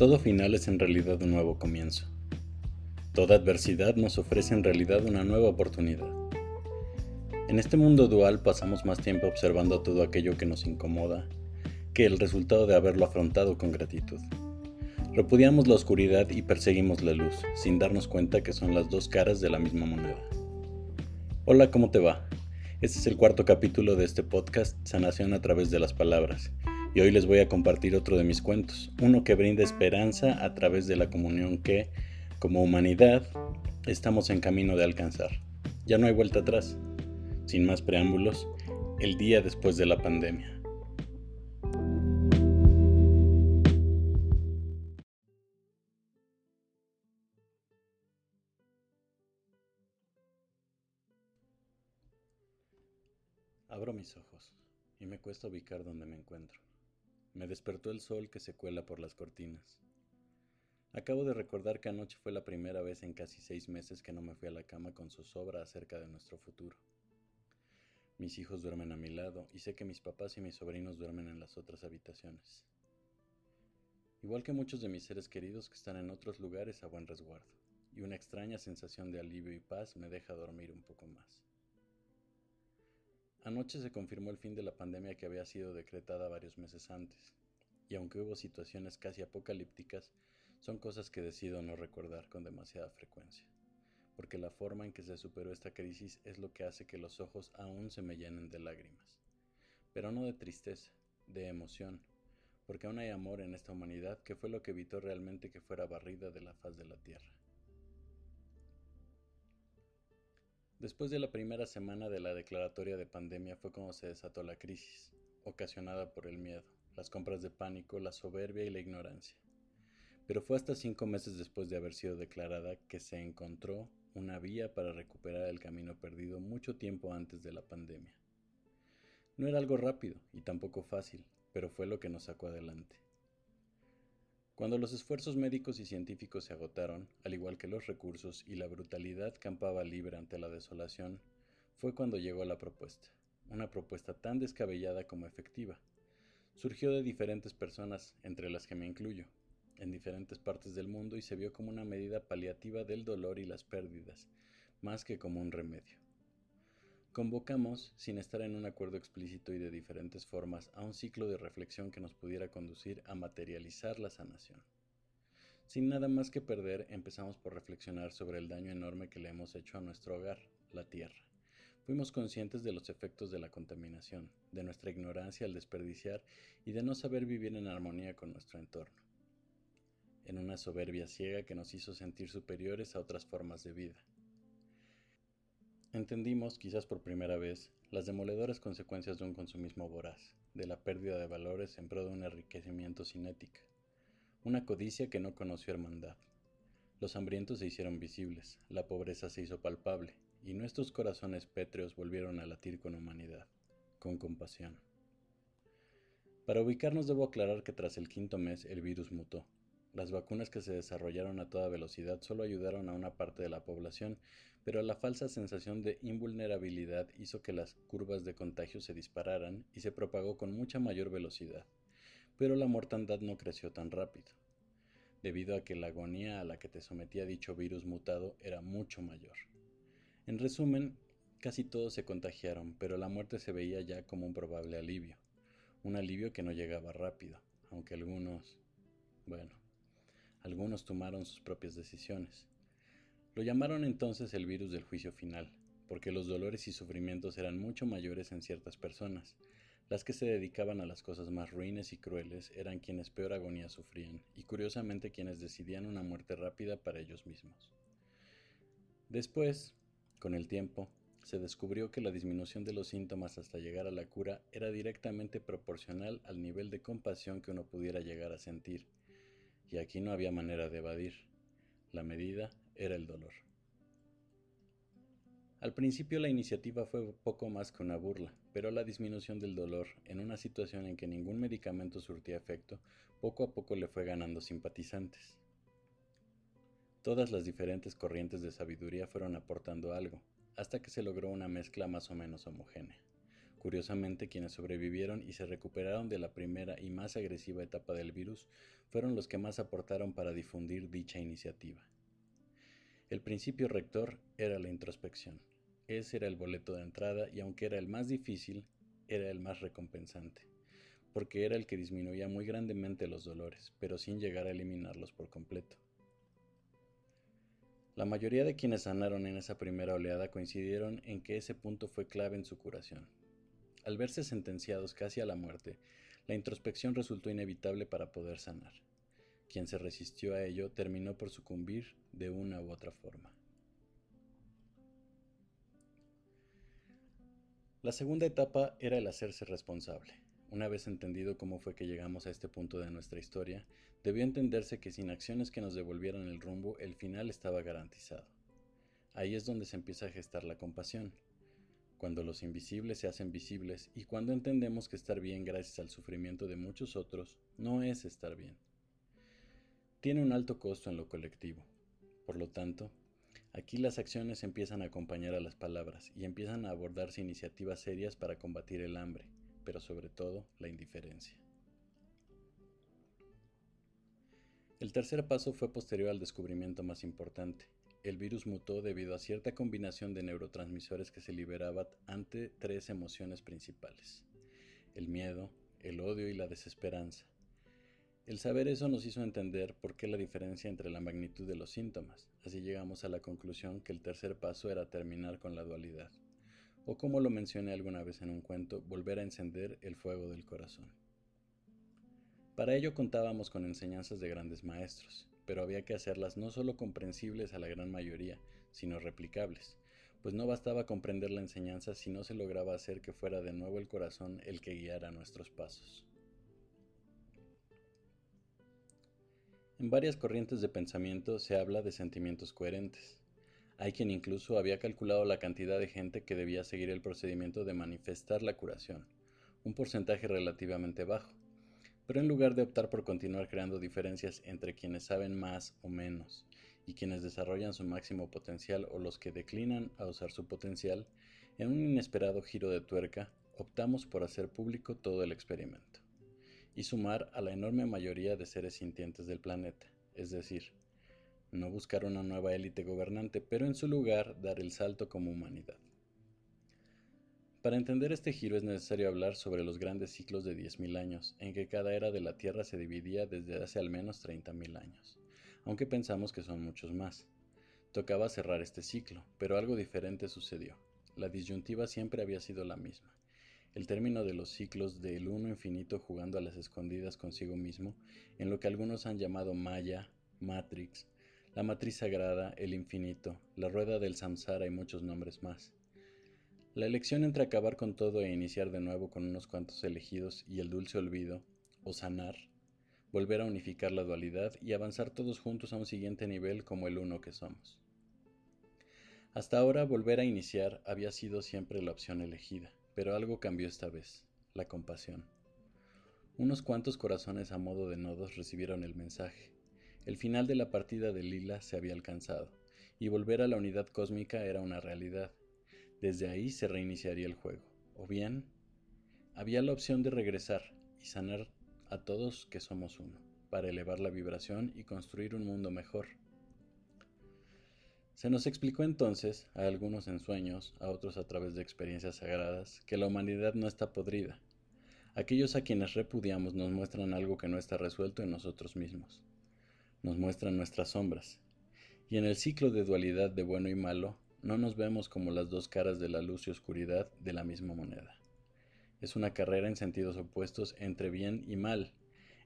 Todo final es en realidad un nuevo comienzo. Toda adversidad nos ofrece en realidad una nueva oportunidad. En este mundo dual pasamos más tiempo observando todo aquello que nos incomoda que el resultado de haberlo afrontado con gratitud. Repudiamos la oscuridad y perseguimos la luz, sin darnos cuenta que son las dos caras de la misma moneda. Hola, ¿cómo te va? Este es el cuarto capítulo de este podcast, Sanación a través de las palabras, y hoy les voy a compartir otro de mis cuentos, uno que brinda esperanza a través de la comunión que, como humanidad, estamos en camino de alcanzar. Ya no hay vuelta atrás. Sin más preámbulos, el día después de la pandemia. Abro mis ojos y me cuesta ubicar donde me encuentro. Me despertó el sol que se cuela por las cortinas. Acabo de recordar que anoche fue la primera vez en casi seis meses que no me fui a la cama con zozobra acerca de nuestro futuro. Mis hijos duermen a mi lado y sé que mis papás y mis sobrinos duermen en las otras habitaciones. Igual que muchos de mis seres queridos que están en otros lugares a buen resguardo, y una extraña sensación de alivio y paz me deja dormir un poco más. Anoche se confirmó el fin de la pandemia que había sido decretada varios meses antes, y aunque hubo situaciones casi apocalípticas, son cosas que decido no recordar con demasiada frecuencia, porque la forma en que se superó esta crisis es lo que hace que los ojos aún se me llenen de lágrimas, pero no de tristeza, de emoción, porque aún hay amor en esta humanidad que fue lo que evitó realmente que fuera barrida de la faz de la tierra. Después de la primera semana de la declaratoria de pandemia fue cuando se desató la crisis, ocasionada por el miedo, las compras de pánico, la soberbia y la ignorancia. Pero fue hasta cinco meses después de haber sido declarada que se encontró una vía para recuperar el camino perdido mucho tiempo antes de la pandemia. No era algo rápido y tampoco fácil, pero fue lo que nos sacó adelante. Cuando los esfuerzos médicos y científicos se agotaron, al igual que los recursos y la brutalidad campaba libre ante la desolación, fue cuando llegó la propuesta, una propuesta tan descabellada como efectiva. Surgió de diferentes personas, entre las que me incluyo, en diferentes partes del mundo y se vio como una medida paliativa del dolor y las pérdidas, más que como un remedio. Convocamos, sin estar en un acuerdo explícito y de diferentes formas, a un ciclo de reflexión que nos pudiera conducir a materializar la sanación. Sin nada más que perder, empezamos por reflexionar sobre el daño enorme que le hemos hecho a nuestro hogar, la Tierra. Fuimos conscientes de los efectos de la contaminación, de nuestra ignorancia al desperdiciar y de no saber vivir en armonía con nuestro entorno. En una soberbia ciega que nos hizo sentir superiores a otras formas de vida. Entendimos, quizás por primera vez, las demoledoras consecuencias de un consumismo voraz, de la pérdida de valores en pro de un enriquecimiento sin ética, una codicia que no conoció hermandad. Los hambrientos se hicieron visibles, la pobreza se hizo palpable, y nuestros corazones pétreos volvieron a latir con humanidad, con compasión. Para ubicarnos debo aclarar que tras el quinto mes el virus mutó, las vacunas que se desarrollaron a toda velocidad solo ayudaron a una parte de la población, pero la falsa sensación de invulnerabilidad hizo que las curvas de contagio se dispararan y se propagó con mucha mayor velocidad. Pero la mortandad no creció tan rápido, debido a que la agonía a la que te sometía dicho virus mutado era mucho mayor. En resumen, casi todos se contagiaron, pero la muerte se veía ya como un probable alivio, un alivio que no llegaba rápido, aunque algunos, bueno, algunos tomaron sus propias decisiones. Lo llamaron entonces el virus del juicio final, porque los dolores y sufrimientos eran mucho mayores en ciertas personas. Las que se dedicaban a las cosas más ruines y crueles eran quienes peor agonía sufrían, y curiosamente quienes decidían una muerte rápida para ellos mismos. Después, con el tiempo, se descubrió que la disminución de los síntomas hasta llegar a la cura era directamente proporcional al nivel de compasión que uno pudiera llegar a sentir, y aquí no había manera de evadir. La medida era el dolor. Al principio la iniciativa fue poco más que una burla, pero la disminución del dolor, en una situación en que ningún medicamento surtía efecto, poco a poco le fue ganando simpatizantes. Todas las diferentes corrientes de sabiduría fueron aportando algo, hasta que se logró una mezcla más o menos homogénea, Curiosamente, quienes sobrevivieron y se recuperaron de la primera y más agresiva etapa del virus fueron los que más aportaron para difundir dicha iniciativa. El principio rector era la introspección. Ese era el boleto de entrada y aunque era el más difícil, era el más recompensante, porque era el que disminuía muy grandemente los dolores, pero sin llegar a eliminarlos por completo. La mayoría de quienes sanaron en esa primera oleada coincidieron en que ese punto fue clave en su curación. Al verse sentenciados casi a la muerte, la introspección resultó inevitable para poder sanar. Quien se resistió a ello terminó por sucumbir de una u otra forma. La segunda etapa era el hacerse responsable. Una vez entendido cómo fue que llegamos a este punto de nuestra historia, debió entenderse que sin acciones que nos devolvieran el rumbo, el final estaba garantizado. Ahí es donde se empieza a gestar la compasión, cuando los invisibles se hacen visibles y cuando entendemos que estar bien gracias al sufrimiento de muchos otros no es estar bien. Tiene un alto costo en lo colectivo. Por lo tanto, aquí las acciones empiezan a acompañar a las palabras y empiezan a abordarse iniciativas serias para combatir el hambre, pero sobre todo la indiferencia. El tercer paso fue posterior al descubrimiento más importante, el virus mutó debido a cierta combinación de neurotransmisores que se liberaban ante tres emociones principales, el miedo, el odio y la desesperanza. El saber eso nos hizo entender por qué la diferencia entre la magnitud de los síntomas, así llegamos a la conclusión que el tercer paso era terminar con la dualidad, o como lo mencioné alguna vez en un cuento, volver a encender el fuego del corazón. Para ello contábamos con enseñanzas de grandes maestros, pero había que hacerlas no solo comprensibles a la gran mayoría, sino replicables, pues no bastaba comprender la enseñanza si no se lograba hacer que fuera de nuevo el corazón el que guiara nuestros pasos. En varias corrientes de pensamiento se habla de sentimientos coherentes. Hay quien incluso había calculado la cantidad de gente que debía seguir el procedimiento de manifestar la curación, un porcentaje relativamente bajo, pero en lugar de optar por continuar creando diferencias entre quienes saben más o menos y quienes desarrollan su máximo potencial o los que declinan a usar su potencial, en un inesperado giro de tuerca, optamos por hacer público todo el experimento y sumar a la enorme mayoría de seres sintientes del planeta, es decir, no buscar una nueva élite gobernante, pero en su lugar dar el salto como humanidad. Para entender este giro es necesario hablar sobre los grandes ciclos de 10.000 años, en que cada era de la Tierra se dividía desde hace al menos 30.000 años, aunque pensamos que son muchos más. Tocaba cerrar este ciclo, pero algo diferente sucedió. La disyuntiva siempre había sido la misma. El término de los ciclos del uno infinito jugando a las escondidas consigo mismo, en lo que algunos han llamado Maya, Matrix, la matriz sagrada, el infinito, la rueda del samsara y muchos nombres más. La elección entre acabar con todo e iniciar de nuevo con unos cuantos elegidos y el dulce olvido, o sanar, volver a unificar la dualidad y avanzar todos juntos a un siguiente nivel como el uno que somos. Hasta ahora volver a iniciar había sido siempre la opción elegida, pero algo cambió esta vez, la compasión. Unos cuantos corazones a modo de nodos recibieron el mensaje. El final de la partida de Lila se había alcanzado, y volver a la unidad cósmica era una realidad, desde ahí se reiniciaría el juego. O bien, había la opción de regresar y sanar a todos que somos uno, para elevar la vibración y construir un mundo mejor. Se nos explicó entonces, a algunos en sueños, a otros a través de experiencias sagradas, que la humanidad no está podrida. Aquellos a quienes repudiamos nos muestran algo que no está resuelto en nosotros mismos. Nos muestran nuestras sombras. Y en el ciclo de dualidad de bueno y malo, no nos vemos como las dos caras de la luz y oscuridad de la misma moneda. Es una carrera en sentidos opuestos entre bien y mal,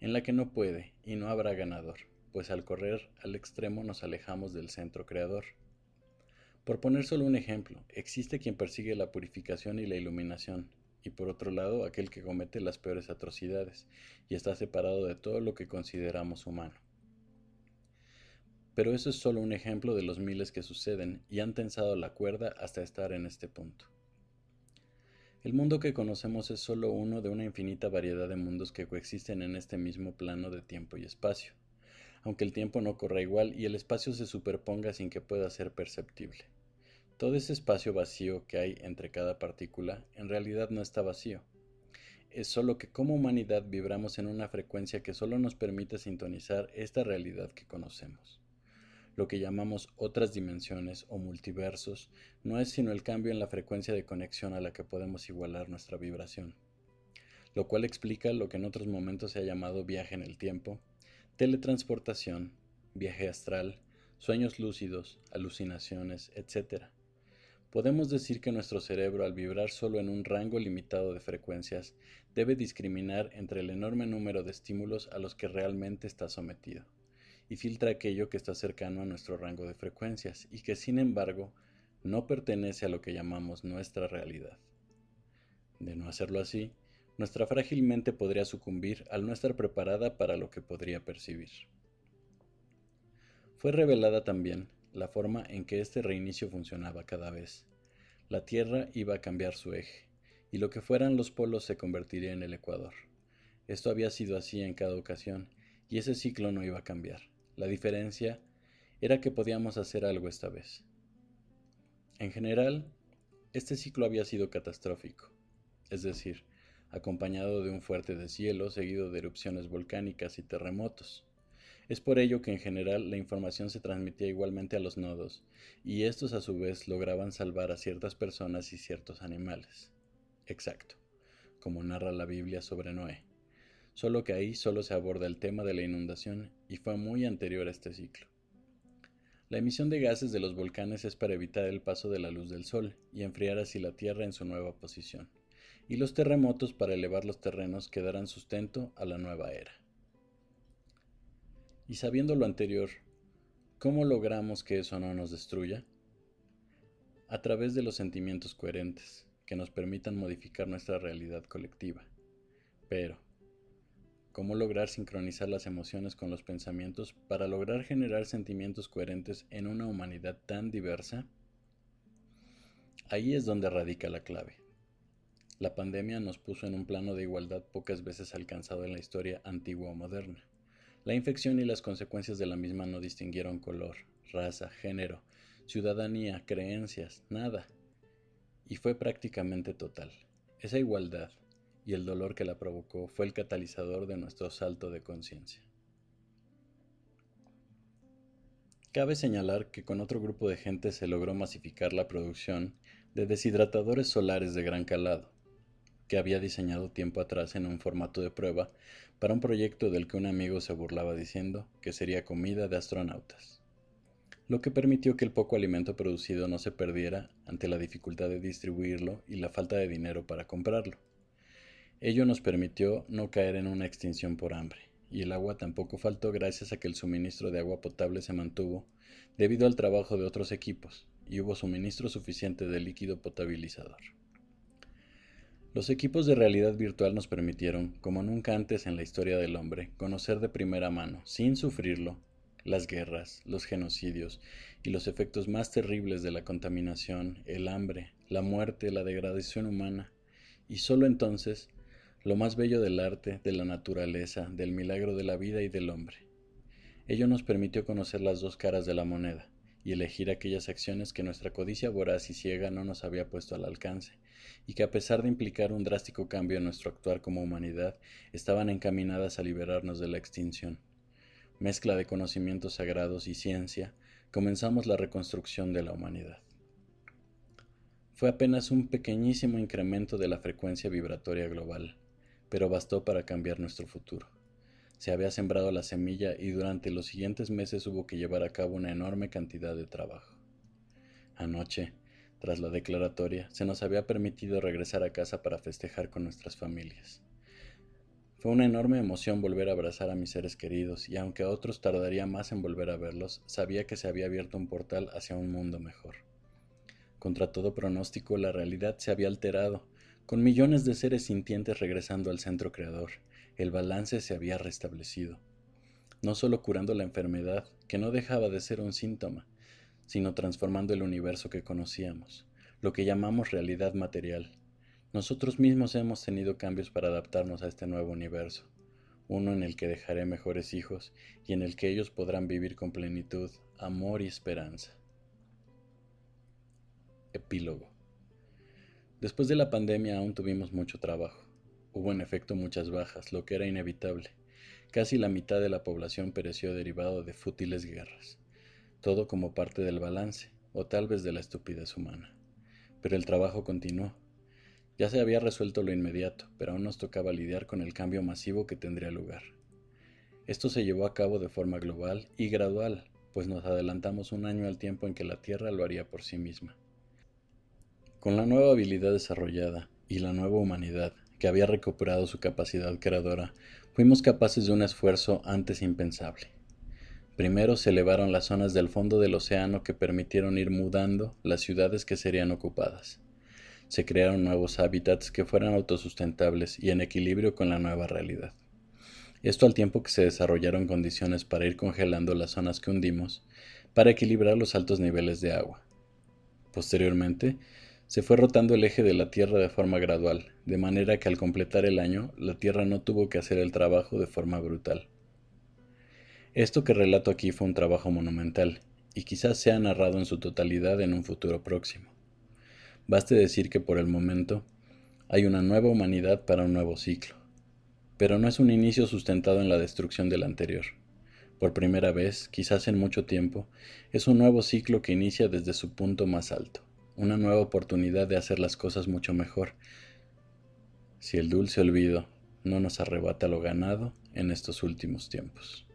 en la que no puede y no habrá ganador, pues al correr al extremo nos alejamos del centro creador. Por poner solo un ejemplo, existe quien persigue la purificación y la iluminación, y por otro lado aquel que comete las peores atrocidades, y está separado de todo lo que consideramos humano. Pero eso es solo un ejemplo de los miles que suceden y han tensado la cuerda hasta estar en este punto. El mundo que conocemos es solo uno de una infinita variedad de mundos que coexisten en este mismo plano de tiempo y espacio, aunque el tiempo no corra igual y el espacio se superponga sin que pueda ser perceptible. Todo ese espacio vacío que hay entre cada partícula en realidad no está vacío. Es solo que como humanidad vibramos en una frecuencia que solo nos permite sintonizar esta realidad que conocemos. Lo que llamamos otras dimensiones o multiversos no es sino el cambio en la frecuencia de conexión a la que podemos igualar nuestra vibración, lo cual explica lo que en otros momentos se ha llamado viaje en el tiempo, teletransportación, viaje astral, sueños lúcidos, alucinaciones, etc. Podemos decir que nuestro cerebro, al vibrar solo en un rango limitado de frecuencias, debe discriminar entre el enorme número de estímulos a los que realmente está sometido, y filtra aquello que está cercano a nuestro rango de frecuencias y que, sin embargo, no pertenece a lo que llamamos nuestra realidad. De no hacerlo así, nuestra frágil mente podría sucumbir al no estar preparada para lo que podría percibir. Fue revelada también la forma en que este reinicio funcionaba cada vez. La Tierra iba a cambiar su eje, y lo que fueran los polos se convertiría en el ecuador. Esto había sido así en cada ocasión, y ese ciclo no iba a cambiar. La diferencia era que podíamos hacer algo esta vez. En general, este ciclo había sido catastrófico, es decir, acompañado de un fuerte deshielo seguido de erupciones volcánicas y terremotos. Es por ello que en general la información se transmitía igualmente a los nodos, y estos a su vez lograban salvar a ciertas personas y ciertos animales. Exacto, como narra la Biblia sobre Noé. Solo que ahí solo se aborda el tema de la inundación y fue muy anterior a este ciclo. La emisión de gases de los volcanes es para evitar el paso de la luz del Sol y enfriar así la Tierra en su nueva posición, y los terremotos para elevar los terrenos que darán sustento a la nueva era. Y sabiendo lo anterior, ¿cómo logramos que eso no nos destruya? A través de los sentimientos coherentes, que nos permitan modificar nuestra realidad colectiva. Pero, ¿cómo lograr sincronizar las emociones con los pensamientos para lograr generar sentimientos coherentes en una humanidad tan diversa? Ahí es donde radica la clave. La pandemia nos puso en un plano de igualdad pocas veces alcanzado en la historia antigua o moderna. La infección y las consecuencias de la misma no distinguieron color, raza, género, ciudadanía, creencias, nada. Y fue prácticamente total. Esa igualdad y el dolor que la provocó fue el catalizador de nuestro salto de conciencia. Cabe señalar que con otro grupo de gente se logró masificar la producción de deshidratadores solares de gran calado, que había diseñado tiempo atrás en un formato de prueba para un proyecto del que un amigo se burlaba diciendo que sería comida de astronautas, lo que permitió que el poco alimento producido no se perdiera ante la dificultad de distribuirlo y la falta de dinero para comprarlo. Ello nos permitió no caer en una extinción por hambre, y el agua tampoco faltó gracias a que el suministro de agua potable se mantuvo debido al trabajo de otros equipos, y hubo suministro suficiente de líquido potabilizador. Los equipos de realidad virtual nos permitieron, como nunca antes en la historia del hombre, conocer de primera mano, sin sufrirlo, las guerras, los genocidios y los efectos más terribles de la contaminación, el hambre, la muerte, la degradación humana, y sólo entonces lo más bello del arte, de la naturaleza, del milagro de la vida y del hombre. Ello nos permitió conocer las dos caras de la moneda y elegir aquellas acciones que nuestra codicia voraz y ciega no nos había puesto al alcance, y que a pesar de implicar un drástico cambio en nuestro actuar como humanidad, estaban encaminadas a liberarnos de la extinción. Mezcla de conocimientos sagrados y ciencia, comenzamos la reconstrucción de la humanidad. Fue apenas un pequeñísimo incremento de la frecuencia vibratoria global, pero bastó para cambiar nuestro futuro. Se había sembrado la semilla y durante los siguientes meses hubo que llevar a cabo una enorme cantidad de trabajo. Anoche, tras la declaratoria, se nos había permitido regresar a casa para festejar con nuestras familias. Fue una enorme emoción volver a abrazar a mis seres queridos y aunque a otros tardaría más en volver a verlos, sabía que se había abierto un portal hacia un mundo mejor. Contra todo pronóstico, la realidad se había alterado, con millones de seres sintientes regresando al centro creador. El balance se había restablecido, no solo curando la enfermedad, que no dejaba de ser un síntoma, sino transformando el universo que conocíamos, lo que llamamos realidad material. Nosotros mismos hemos tenido cambios para adaptarnos a este nuevo universo, uno en el que dejaré mejores hijos y en el que ellos podrán vivir con plenitud, amor y esperanza. Epílogo. Después de la pandemia aún tuvimos mucho trabajo. Hubo en efecto muchas bajas, lo que era inevitable. Casi la mitad de la población pereció derivado de fútiles guerras. Todo como parte del balance, o tal vez de la estupidez humana. Pero el trabajo continuó. Ya se había resuelto lo inmediato, pero aún nos tocaba lidiar con el cambio masivo que tendría lugar. Esto se llevó a cabo de forma global y gradual, pues nos adelantamos un año al tiempo en que la Tierra lo haría por sí misma. Con la nueva habilidad desarrollada y la nueva humanidad, que había recuperado su capacidad creadora, fuimos capaces de un esfuerzo antes impensable. Primero se elevaron las zonas del fondo del océano que permitieron ir mudando las ciudades que serían ocupadas. Se crearon nuevos hábitats que fueran autosustentables y en equilibrio con la nueva realidad. Esto al tiempo que se desarrollaron condiciones para ir congelando las zonas que hundimos, para equilibrar los altos niveles de agua. Posteriormente, se fue rotando el eje de la Tierra de forma gradual, de manera que al completar el año, la Tierra no tuvo que hacer el trabajo de forma brutal. Esto que relato aquí fue un trabajo monumental, y quizás sea narrado en su totalidad en un futuro próximo. Baste decir que por el momento hay una nueva humanidad para un nuevo ciclo pero no es un inicio sustentado en la destrucción del anterior. Por primera vez, quizás en mucho tiempo, es un nuevo ciclo que inicia desde su punto más alto, una nueva oportunidad de hacer las cosas mucho mejor, si el dulce olvido no nos arrebata lo ganado en estos últimos tiempos.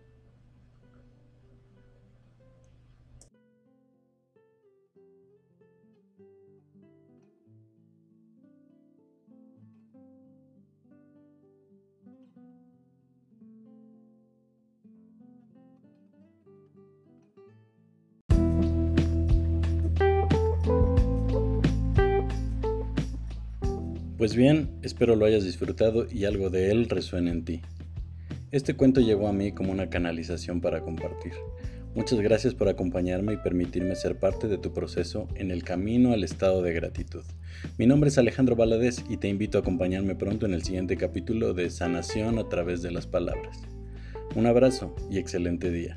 Pues bien, espero lo hayas disfrutado y algo de él resuene en ti. Este cuento llegó a mí como una canalización para compartir. Muchas gracias por acompañarme y permitirme ser parte de tu proceso en el camino al estado de gratitud. Mi nombre es Alejandro Valadez y te invito a acompañarme pronto en el siguiente capítulo de Sanación a través de las palabras. Un abrazo y excelente día.